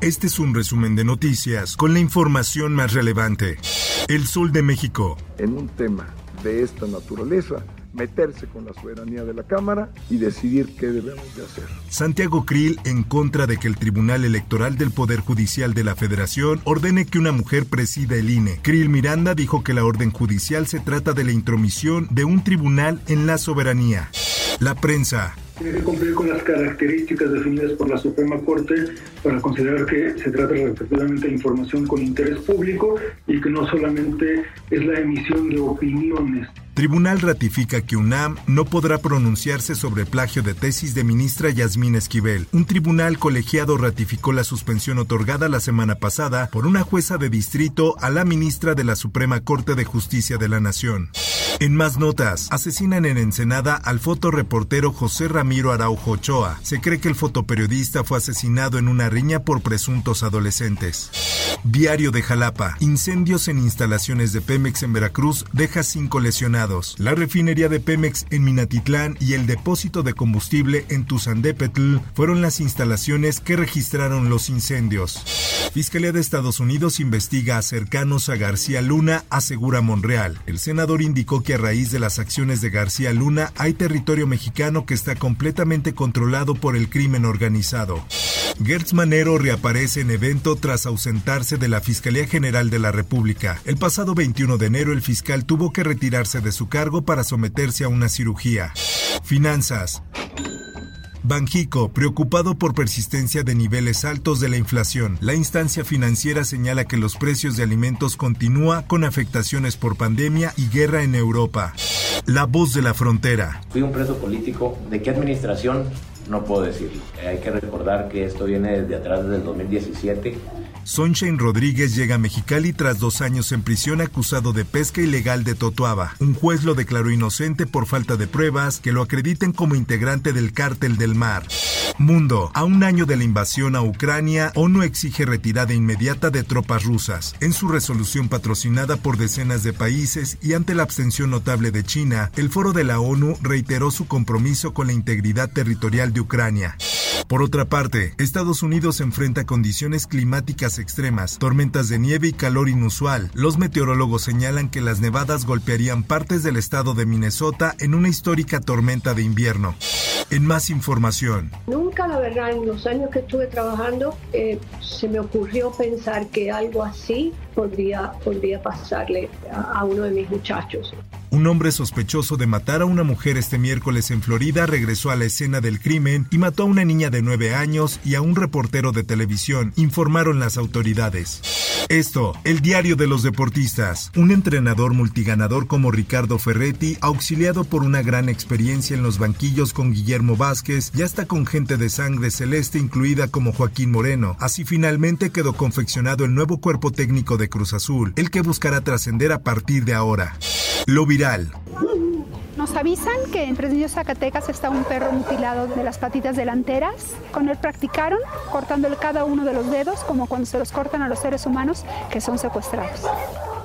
Este es un resumen de noticias con la información más relevante. El Sol de México. En un tema de esta naturaleza, meterse con la soberanía de la Cámara y decidir qué debemos de hacer. Santiago Krill en contra de que el Tribunal Electoral del Poder Judicial de la Federación ordene que una mujer presida el INE. Krill Miranda dijo que la orden judicial se trata de la intromisión de un tribunal en la soberanía. La prensa. Tiene que cumplir con las características definidas por la Suprema Corte para considerar que se trata respectivamente de información con interés público y que no solamente es la emisión de opiniones. Tribunal ratifica que UNAM no podrá pronunciarse sobre plagio de tesis de ministra Yasmín Esquivel. Un tribunal colegiado ratificó la suspensión otorgada la semana pasada por una jueza de distrito a la ministra de la Suprema Corte de Justicia de la Nación. En más notas, asesinan en Ensenada al fotoreportero José Ramiro Araujo Ochoa. Se cree que el fotoperiodista fue asesinado en una riña por presuntos adolescentes. Diario de Jalapa. Incendios en instalaciones de Pemex en Veracruz deja cinco lesionados. La refinería de Pemex en Minatitlán y el depósito de combustible en Tuzandépetl fueron las instalaciones que registraron los incendios. Fiscalía de Estados Unidos investiga a cercanos a García Luna, asegura Monreal. El senador indicó que a raíz de las acciones de García Luna hay territorio mexicano que está completamente controlado por el crimen organizado. Gertz Manero reaparece en evento tras ausentarse de la Fiscalía General de la República. El pasado 21 de enero el fiscal tuvo que retirarse de su cargo para someterse a una cirugía. Finanzas. Banjico, preocupado por persistencia de niveles altos de la inflación. La instancia financiera señala que los precios de alimentos continúa con afectaciones por pandemia y guerra en Europa. La voz de la frontera. Fui un preso político. ¿De qué administración? No puedo decirlo. Hay que recordar que esto viene desde atrás, desde el 2017 Sunshine Rodríguez llega a Mexicali tras dos años en prisión acusado de pesca ilegal de Totoaba. Un juez lo declaró inocente por falta de pruebas que lo acrediten como integrante del cártel del mar. Mundo. A un año de la invasión a Ucrania, ONU exige retirada inmediata de tropas rusas. En su resolución patrocinada por decenas de países y ante la abstención notable de China, el foro de la ONU reiteró su compromiso con la integridad territorial de Ucrania. Por otra parte, Estados Unidos enfrenta condiciones climáticas extremas, tormentas de nieve y calor inusual. Los meteorólogos señalan que las nevadas golpearían partes del estado de Minnesota en una histórica tormenta de invierno. En más información. Nunca, la verdad, en los años que estuve trabajando, eh, se me ocurrió pensar que algo así podría, podría pasarle a, a uno de mis muchachos. Un hombre sospechoso de matar a una mujer este miércoles en Florida regresó a la escena del crimen y mató a una niña de 9 años y a un reportero de televisión, informaron las autoridades. Esto, el diario de los deportistas. Un entrenador multiganador como Ricardo Ferretti, auxiliado por una gran experiencia en los banquillos con Guillermo Vázquez, ya está con gente de sangre celeste incluida como Joaquín Moreno. Así finalmente quedó confeccionado el nuevo cuerpo técnico de Cruz Azul, el que buscará trascender a partir de ahora. Lo viral. Nos avisan que en Fresnillo, Zacatecas está un perro mutilado de las patitas delanteras. Con él practicaron cortándole cada uno de los dedos, como cuando se los cortan a los seres humanos que son secuestrados.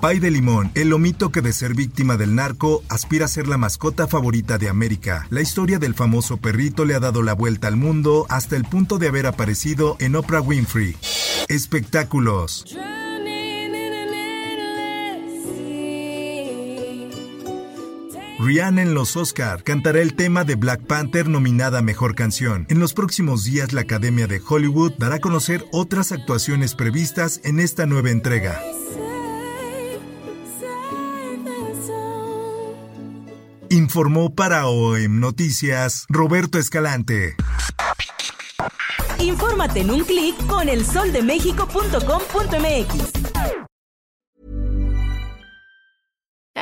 Pay de Limón, el lomito que de ser víctima del narco aspira a ser la mascota favorita de América. La historia del famoso perrito le ha dado la vuelta al mundo hasta el punto de haber aparecido en Oprah Winfrey. Espectáculos. Rihanna en los Oscar cantará el tema de Black Panther nominada Mejor Canción. En los próximos días la Academia de Hollywood dará a conocer otras actuaciones previstas en esta nueva entrega. Informó para OEM Noticias Roberto Escalante. Infórmate en un clic con elsoldemexico.com.mx.